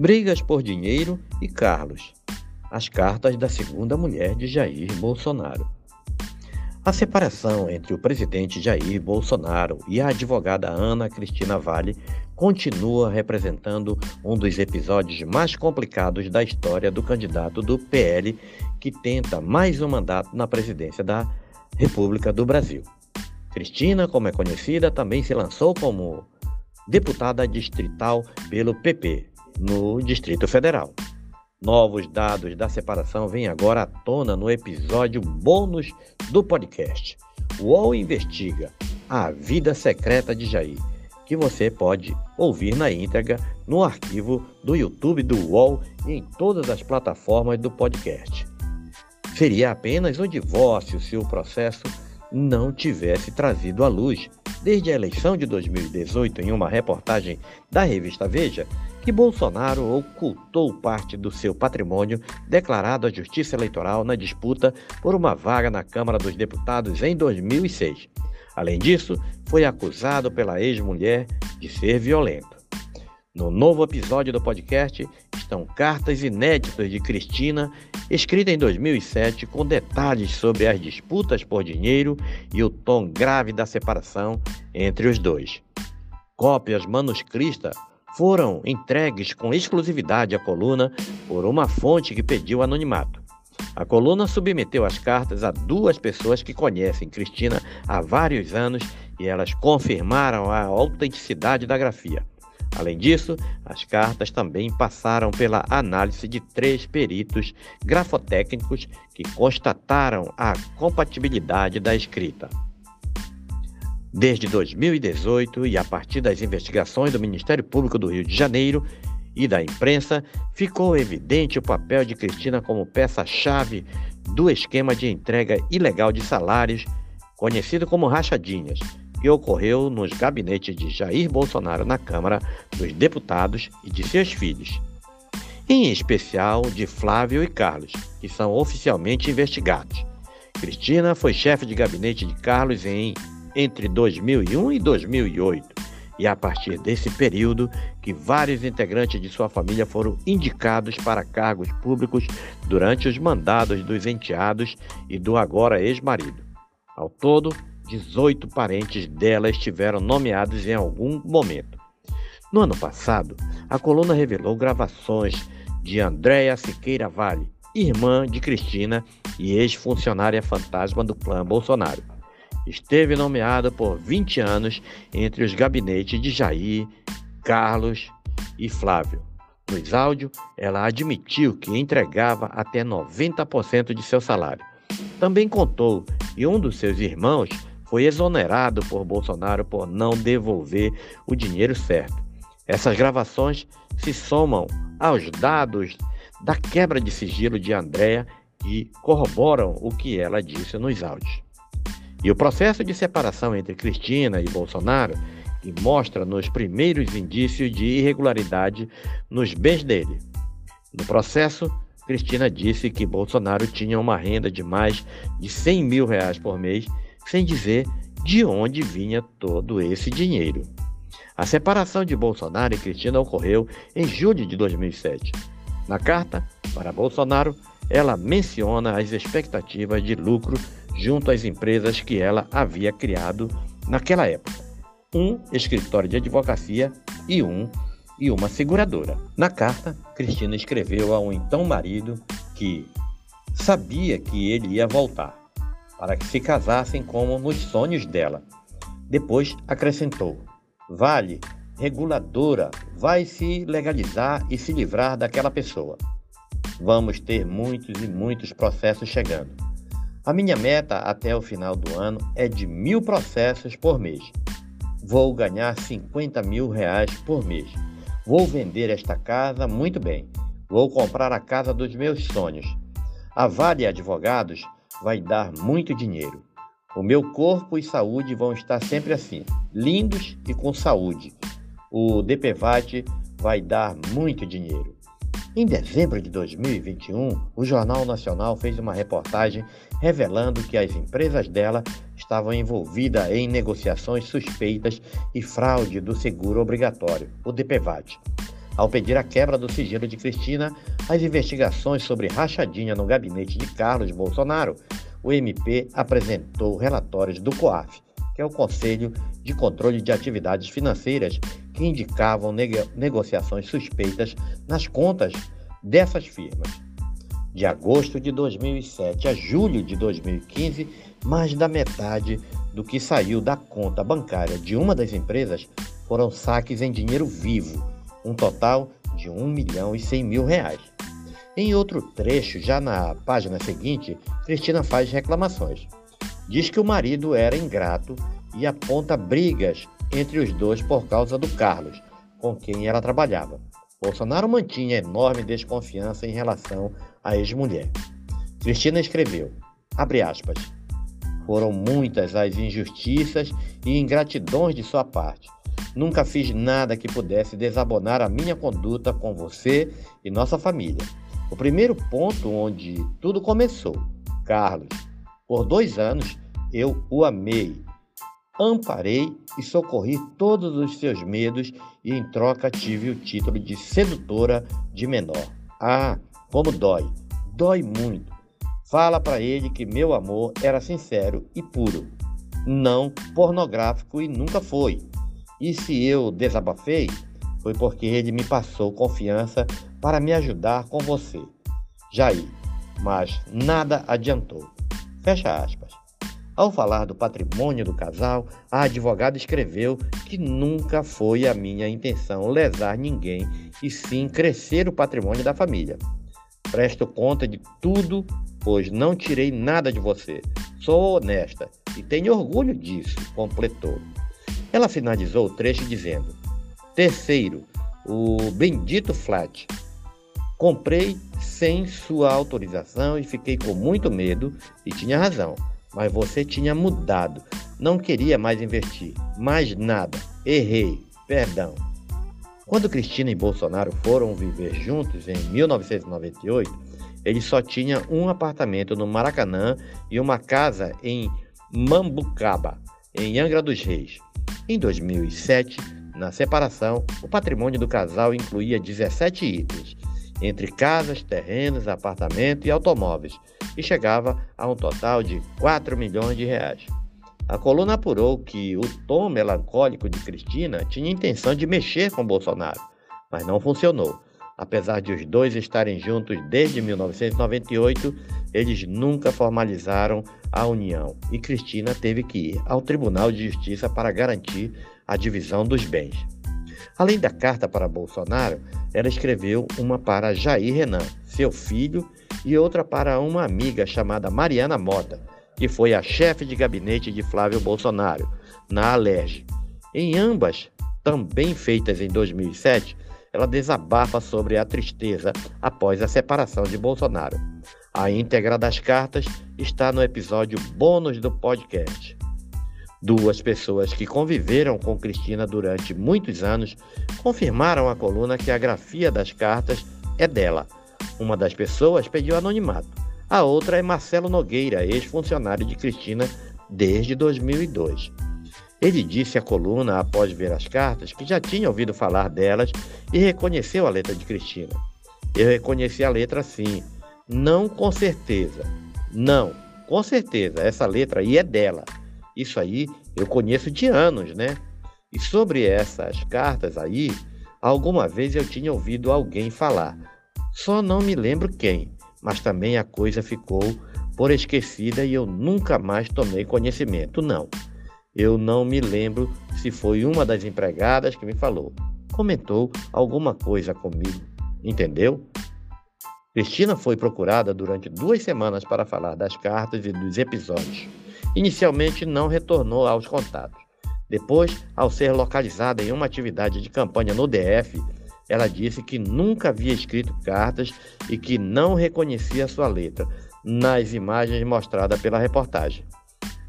Brigas por dinheiro e Carlos. As cartas da segunda mulher de Jair Bolsonaro. A separação entre o presidente Jair Bolsonaro e a advogada Ana Cristina Vale continua representando um dos episódios mais complicados da história do candidato do PL que tenta mais um mandato na presidência da República do Brasil. Cristina, como é conhecida, também se lançou como deputada distrital pelo PP no Distrito Federal. Novos dados da separação vêm agora à tona no episódio bônus do podcast. O UOL investiga a vida secreta de Jair, que você pode ouvir na íntegra no arquivo do YouTube do UOL e em todas as plataformas do podcast. Seria apenas um divórcio se o processo não tivesse trazido à luz, desde a eleição de 2018, em uma reportagem da revista Veja, que Bolsonaro ocultou parte do seu patrimônio declarado à Justiça Eleitoral na disputa por uma vaga na Câmara dos Deputados em 2006. Além disso, foi acusado pela ex-mulher de ser violento. No novo episódio do podcast estão cartas inéditas de Cristina, escrita em 2007, com detalhes sobre as disputas por dinheiro e o tom grave da separação entre os dois. Cópias manuscritas foram entregues com exclusividade à coluna por uma fonte que pediu anonimato. A coluna submeteu as cartas a duas pessoas que conhecem Cristina há vários anos e elas confirmaram a autenticidade da grafia. Além disso, as cartas também passaram pela análise de três peritos grafotécnicos que constataram a compatibilidade da escrita. Desde 2018 e a partir das investigações do Ministério Público do Rio de Janeiro e da imprensa, ficou evidente o papel de Cristina como peça-chave do esquema de entrega ilegal de salários, conhecido como rachadinhas, que ocorreu nos gabinetes de Jair Bolsonaro na Câmara dos Deputados e de seus filhos, em especial de Flávio e Carlos, que são oficialmente investigados. Cristina foi chefe de gabinete de Carlos em entre 2001 e 2008, e a partir desse período que vários integrantes de sua família foram indicados para cargos públicos durante os mandados dos enteados e do agora ex-marido. Ao todo, 18 parentes dela estiveram nomeados em algum momento. No ano passado, a coluna revelou gravações de Andréa Siqueira Vale, irmã de Cristina e ex-funcionária fantasma do clã Bolsonaro esteve nomeada por 20 anos entre os gabinetes de Jair, Carlos e Flávio. Nos áudios, ela admitiu que entregava até 90% de seu salário. Também contou que um dos seus irmãos foi exonerado por Bolsonaro por não devolver o dinheiro certo. Essas gravações se somam aos dados da quebra de sigilo de Andréa e corroboram o que ela disse nos áudios. E o processo de separação entre Cristina e Bolsonaro, que mostra nos primeiros indícios de irregularidade nos bens dele. No processo, Cristina disse que Bolsonaro tinha uma renda de mais de 100 mil reais por mês, sem dizer de onde vinha todo esse dinheiro. A separação de Bolsonaro e Cristina ocorreu em julho de 2007. Na carta para Bolsonaro, ela menciona as expectativas de lucro junto às empresas que ela havia criado naquela época. Um escritório de advocacia e um e uma seguradora. Na carta, Cristina escreveu ao então marido que sabia que ele ia voltar, para que se casassem como nos sonhos dela. Depois acrescentou: Vale, reguladora, vai se legalizar e se livrar daquela pessoa. Vamos ter muitos e muitos processos chegando. A minha meta até o final do ano é de mil processos por mês. Vou ganhar 50 mil reais por mês. Vou vender esta casa muito bem. Vou comprar a casa dos meus sonhos. A Vale Advogados vai dar muito dinheiro. O meu corpo e saúde vão estar sempre assim, lindos e com saúde. O DPVAT vai dar muito dinheiro. Em dezembro de 2021, o Jornal Nacional fez uma reportagem revelando que as empresas dela estavam envolvidas em negociações suspeitas e fraude do seguro obrigatório, o DPVAT. Ao pedir a quebra do sigilo de Cristina, as investigações sobre rachadinha no gabinete de Carlos Bolsonaro, o MP apresentou relatórios do COAF, que é o Conselho de Controle de Atividades Financeiras, que indicavam negociações suspeitas nas contas dessas firmas. De agosto de 2007 a julho de 2015, mais da metade do que saiu da conta bancária de uma das empresas foram saques em dinheiro vivo, um total de 1 milhão e 100 mil reais. Em outro trecho, já na página seguinte, Cristina faz reclamações. Diz que o marido era ingrato e aponta brigas entre os dois por causa do Carlos, com quem ela trabalhava. Bolsonaro mantinha enorme desconfiança em relação à ex-mulher. Cristina escreveu, abre aspas, foram muitas as injustiças e ingratidões de sua parte. Nunca fiz nada que pudesse desabonar a minha conduta com você e nossa família. O primeiro ponto onde tudo começou, Carlos. Por dois anos eu o amei, amparei e socorri todos os seus medos e em troca tive o título de sedutora de menor. Ah, como dói! Dói muito. Fala para ele que meu amor era sincero e puro, não pornográfico e nunca foi. E se eu desabafei, foi porque ele me passou confiança para me ajudar com você, Jair. Mas nada adiantou. Fecha aspas. Ao falar do patrimônio do casal, a advogada escreveu que nunca foi a minha intenção lesar ninguém e sim crescer o patrimônio da família. Presto conta de tudo, pois não tirei nada de você. Sou honesta e tenho orgulho disso, completou. Ela finalizou o trecho dizendo: Terceiro, o bendito flat. Comprei sem sua autorização e fiquei com muito medo e tinha razão. Mas você tinha mudado. Não queria mais investir. Mais nada. Errei. Perdão. Quando Cristina e Bolsonaro foram viver juntos em 1998, ele só tinha um apartamento no Maracanã e uma casa em Mambucaba, em Angra dos Reis. Em 2007, na separação, o patrimônio do casal incluía 17 itens, entre casas, terrenos, apartamentos e automóveis, e chegava a um total de 4 milhões de reais. A coluna apurou que o tom melancólico de Cristina tinha intenção de mexer com Bolsonaro, mas não funcionou. Apesar de os dois estarem juntos desde 1998, eles nunca formalizaram a união e Cristina teve que ir ao Tribunal de Justiça para garantir a divisão dos bens. Além da carta para Bolsonaro, ela escreveu uma para Jair Renan, seu filho, e outra para uma amiga chamada Mariana Mota, que foi a chefe de gabinete de Flávio Bolsonaro, na Alerj. Em ambas, também feitas em 2007, ela desabafa sobre a tristeza após a separação de Bolsonaro. A íntegra das cartas está no episódio bônus do podcast. Duas pessoas que conviveram com Cristina durante muitos anos confirmaram à coluna que a grafia das cartas é dela. Uma das pessoas pediu anonimato. A outra é Marcelo Nogueira, ex-funcionário de Cristina desde 2002. Ele disse à coluna, após ver as cartas, que já tinha ouvido falar delas e reconheceu a letra de Cristina. Eu reconheci a letra sim, não com certeza. Não, com certeza, essa letra aí é dela. Isso aí eu conheço de anos, né? E sobre essas cartas aí, alguma vez eu tinha ouvido alguém falar. Só não me lembro quem, mas também a coisa ficou por esquecida e eu nunca mais tomei conhecimento, não. Eu não me lembro se foi uma das empregadas que me falou. Comentou alguma coisa comigo, entendeu? Cristina foi procurada durante duas semanas para falar das cartas e dos episódios. Inicialmente não retornou aos contatos. Depois, ao ser localizada em uma atividade de campanha no DF, ela disse que nunca havia escrito cartas e que não reconhecia sua letra nas imagens mostradas pela reportagem.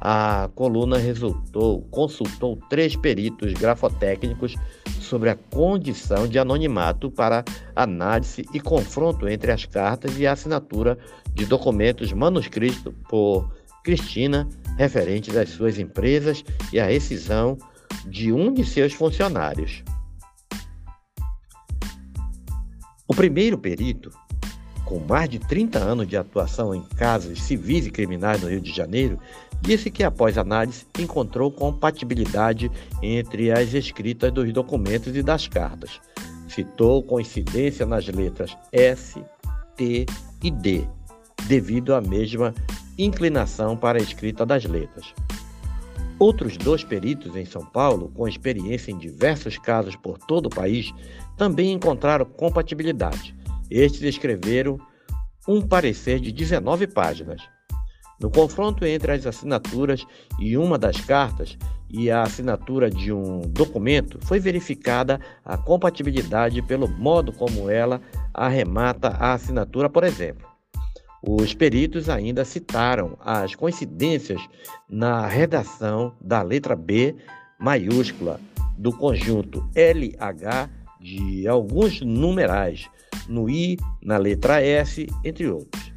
A coluna resultou, consultou três peritos grafotécnicos sobre a condição de anonimato para análise e confronto entre as cartas e a assinatura de documentos manuscritos por Cristina referentes às suas empresas e à rescisão de um de seus funcionários. O primeiro perito, com mais de 30 anos de atuação em casos civis e criminais no Rio de Janeiro, disse que após análise encontrou compatibilidade entre as escritas dos documentos e das cartas. Citou coincidência nas letras S, T e D, devido à mesma inclinação para a escrita das letras. Outros dois peritos em São Paulo, com experiência em diversos casos por todo o país, também encontraram compatibilidade. Estes escreveram um parecer de 19 páginas. No confronto entre as assinaturas e uma das cartas e a assinatura de um documento, foi verificada a compatibilidade pelo modo como ela arremata a assinatura, por exemplo. Os peritos ainda citaram as coincidências na redação da letra B maiúscula do conjunto LH de alguns numerais, no I, na letra S, entre outros.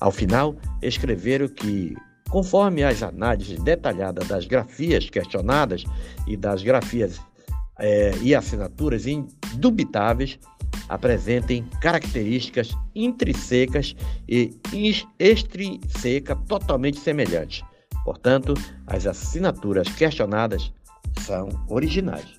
Ao final, escreveram que, conforme as análises detalhadas das grafias questionadas e das grafias é, e assinaturas indubitáveis, apresentem características intrinsecas e extrinsecas totalmente semelhantes. Portanto, as assinaturas questionadas são originais.